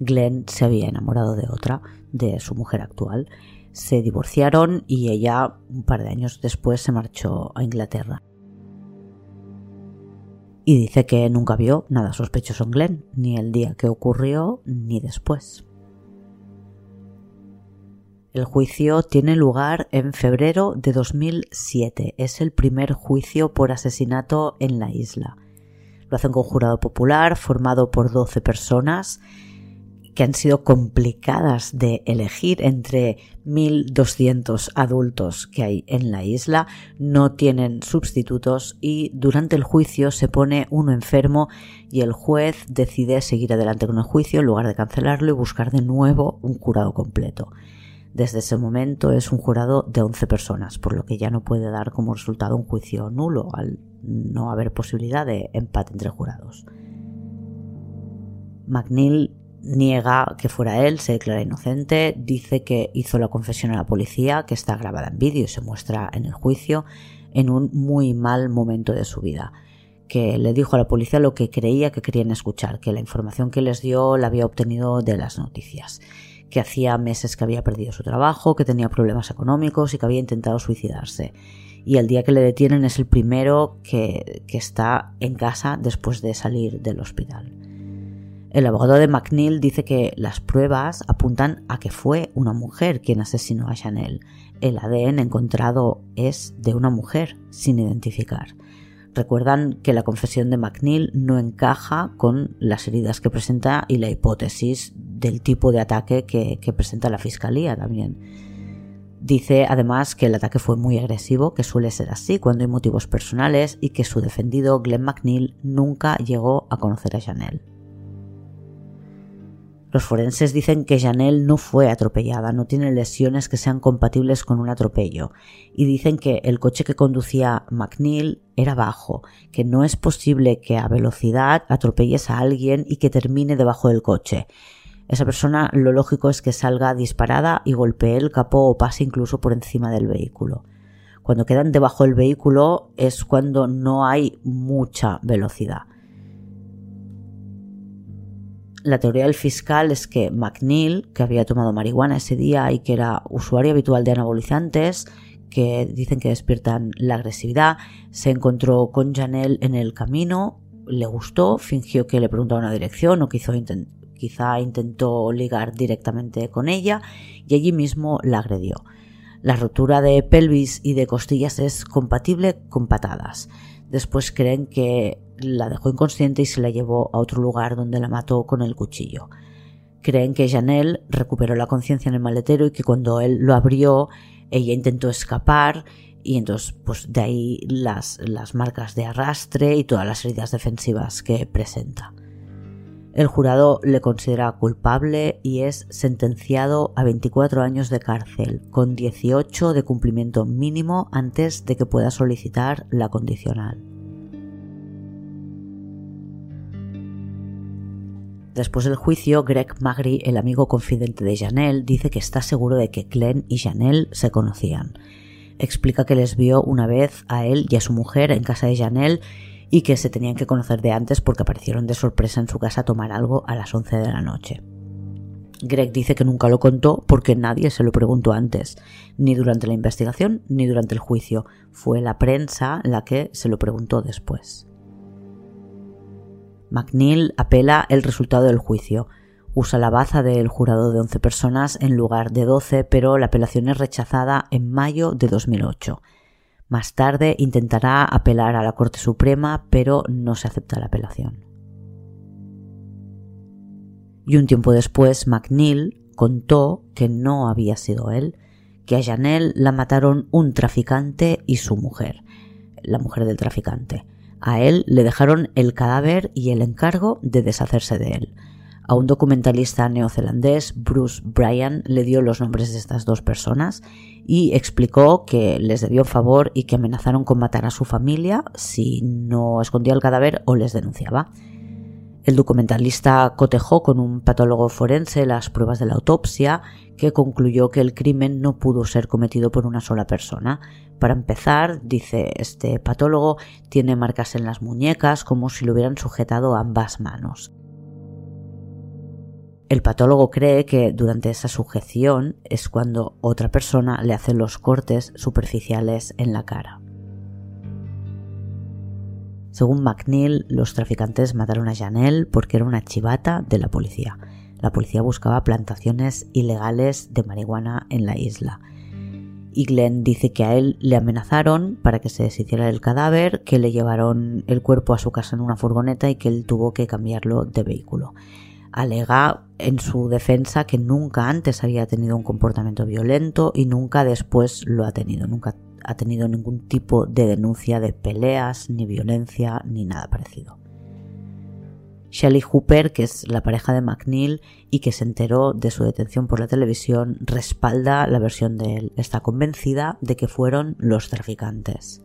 Glenn se había enamorado de otra, de su mujer actual. Se divorciaron y ella un par de años después se marchó a Inglaterra y dice que nunca vio nada sospechoso en Glenn, ni el día que ocurrió ni después. El juicio tiene lugar en febrero de 2007. Es el primer juicio por asesinato en la isla. Lo hacen con jurado popular formado por 12 personas que han sido complicadas de elegir entre 1.200 adultos que hay en la isla, no tienen sustitutos y durante el juicio se pone uno enfermo y el juez decide seguir adelante con el juicio en lugar de cancelarlo y buscar de nuevo un jurado completo. Desde ese momento es un jurado de 11 personas, por lo que ya no puede dar como resultado un juicio nulo al no haber posibilidad de empate entre jurados. McNeil niega que fuera él, se declara inocente, dice que hizo la confesión a la policía, que está grabada en vídeo y se muestra en el juicio, en un muy mal momento de su vida, que le dijo a la policía lo que creía que querían escuchar, que la información que les dio la había obtenido de las noticias, que hacía meses que había perdido su trabajo, que tenía problemas económicos y que había intentado suicidarse. Y el día que le detienen es el primero que, que está en casa después de salir del hospital. El abogado de McNeil dice que las pruebas apuntan a que fue una mujer quien asesinó a Chanel. El ADN encontrado es de una mujer sin identificar. Recuerdan que la confesión de McNeil no encaja con las heridas que presenta y la hipótesis del tipo de ataque que, que presenta la fiscalía también. Dice además que el ataque fue muy agresivo, que suele ser así cuando hay motivos personales y que su defendido Glenn McNeil nunca llegó a conocer a Janelle. Los forenses dicen que Janelle no fue atropellada, no tiene lesiones que sean compatibles con un atropello, y dicen que el coche que conducía McNeil era bajo, que no es posible que a velocidad atropelles a alguien y que termine debajo del coche. Esa persona lo lógico es que salga disparada y golpee el capó o pase incluso por encima del vehículo. Cuando quedan debajo del vehículo es cuando no hay mucha velocidad. La teoría del fiscal es que McNeil, que había tomado marihuana ese día y que era usuario habitual de anabolizantes, que dicen que despiertan la agresividad, se encontró con Janelle en el camino, le gustó, fingió que le preguntaba una dirección o quizá intentó ligar directamente con ella y allí mismo la agredió. La rotura de pelvis y de costillas es compatible con patadas. Después creen que la dejó inconsciente y se la llevó a otro lugar donde la mató con el cuchillo. Creen que Janelle recuperó la conciencia en el maletero y que cuando él lo abrió, ella intentó escapar y entonces pues de ahí las, las marcas de arrastre y todas las heridas defensivas que presenta. El jurado le considera culpable y es sentenciado a 24 años de cárcel, con 18 de cumplimiento mínimo antes de que pueda solicitar la condicional. Después del juicio, Greg Magri, el amigo confidente de Janelle, dice que está seguro de que Glenn y Janelle se conocían. Explica que les vio una vez a él y a su mujer en casa de Janelle y que se tenían que conocer de antes porque aparecieron de sorpresa en su casa a tomar algo a las 11 de la noche. Greg dice que nunca lo contó porque nadie se lo preguntó antes, ni durante la investigación ni durante el juicio. Fue la prensa la que se lo preguntó después. McNeil apela el resultado del juicio. Usa la baza del jurado de 11 personas en lugar de 12, pero la apelación es rechazada en mayo de 2008. Más tarde intentará apelar a la Corte Suprema, pero no se acepta la apelación. Y un tiempo después, McNeil contó que no había sido él, que a Janelle la mataron un traficante y su mujer, la mujer del traficante. A él le dejaron el cadáver y el encargo de deshacerse de él. A un documentalista neozelandés, Bruce Bryan, le dio los nombres de estas dos personas y explicó que les debió un favor y que amenazaron con matar a su familia si no escondía el cadáver o les denunciaba. El documentalista cotejó con un patólogo forense las pruebas de la autopsia que concluyó que el crimen no pudo ser cometido por una sola persona. Para empezar, dice este patólogo, tiene marcas en las muñecas como si lo hubieran sujetado ambas manos. El patólogo cree que durante esa sujeción es cuando otra persona le hace los cortes superficiales en la cara. Según McNeil, los traficantes mataron a Janelle porque era una chivata de la policía. La policía buscaba plantaciones ilegales de marihuana en la isla. Y Glenn dice que a él le amenazaron para que se deshiciera el cadáver, que le llevaron el cuerpo a su casa en una furgoneta y que él tuvo que cambiarlo de vehículo. Alega en su defensa que nunca antes había tenido un comportamiento violento y nunca después lo ha tenido. Nunca ha tenido ningún tipo de denuncia de peleas, ni violencia, ni nada parecido. Shelley Hooper, que es la pareja de McNeil y que se enteró de su detención por la televisión, respalda la versión de él. Está convencida de que fueron los traficantes.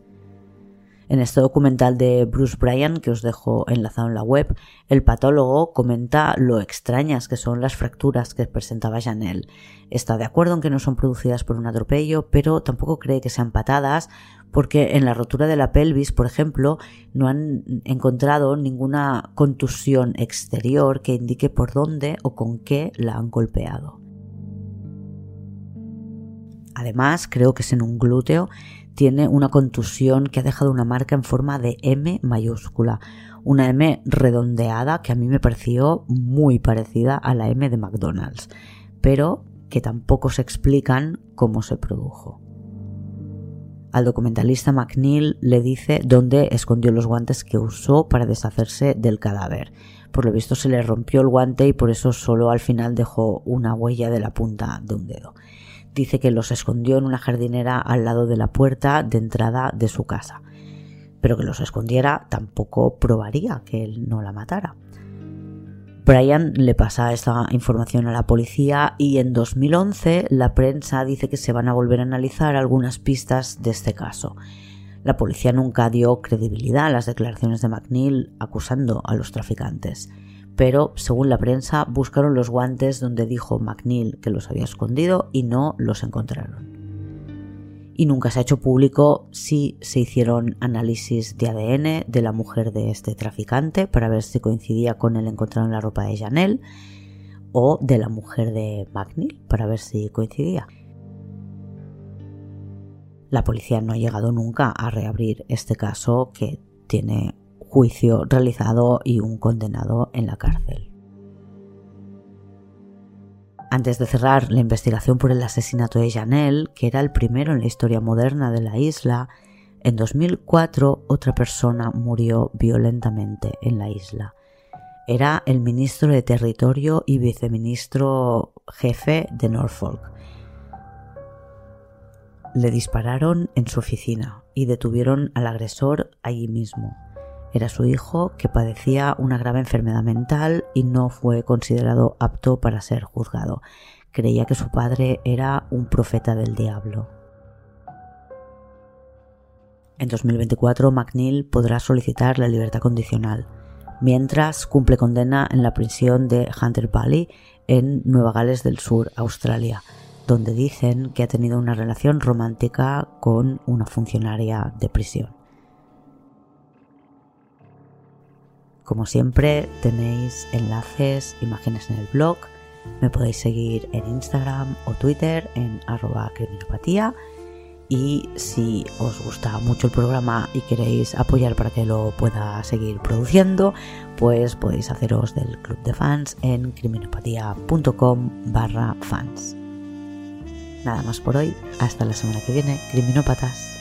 En este documental de Bruce Bryan, que os dejo enlazado en la web, el patólogo comenta lo extrañas que son las fracturas que presentaba Janelle. Está de acuerdo en que no son producidas por un atropello, pero tampoco cree que sean patadas, porque en la rotura de la pelvis, por ejemplo, no han encontrado ninguna contusión exterior que indique por dónde o con qué la han golpeado. Además, creo que es en un glúteo tiene una contusión que ha dejado una marca en forma de M mayúscula, una M redondeada que a mí me pareció muy parecida a la M de McDonald's, pero que tampoco se explican cómo se produjo. Al documentalista McNeil le dice dónde escondió los guantes que usó para deshacerse del cadáver. Por lo visto se le rompió el guante y por eso solo al final dejó una huella de la punta de un dedo. Dice que los escondió en una jardinera al lado de la puerta de entrada de su casa. Pero que los escondiera tampoco probaría que él no la matara. Brian le pasa esta información a la policía y en 2011 la prensa dice que se van a volver a analizar algunas pistas de este caso. La policía nunca dio credibilidad a las declaraciones de McNeil acusando a los traficantes, pero según la prensa buscaron los guantes donde dijo McNeil que los había escondido y no los encontraron. Y nunca se ha hecho público si se hicieron análisis de ADN de la mujer de este traficante para ver si coincidía con el encontrado en la ropa de Janelle o de la mujer de McNeil para ver si coincidía. La policía no ha llegado nunca a reabrir este caso que tiene juicio realizado y un condenado en la cárcel. Antes de cerrar la investigación por el asesinato de Janelle, que era el primero en la historia moderna de la isla, en 2004 otra persona murió violentamente en la isla. Era el ministro de Territorio y viceministro jefe de Norfolk, le dispararon en su oficina y detuvieron al agresor allí mismo. Era su hijo que padecía una grave enfermedad mental y no fue considerado apto para ser juzgado. Creía que su padre era un profeta del diablo. En 2024 McNeil podrá solicitar la libertad condicional, mientras cumple condena en la prisión de Hunter Valley en Nueva Gales del Sur, Australia donde dicen que ha tenido una relación romántica con una funcionaria de prisión. Como siempre, tenéis enlaces, imágenes en el blog. Me podéis seguir en Instagram o Twitter en arroba criminopatía. Y si os gusta mucho el programa y queréis apoyar para que lo pueda seguir produciendo, pues podéis haceros del club de fans en criminopatía.com barra fans. Nada más por hoy, hasta la semana que viene, criminópatas.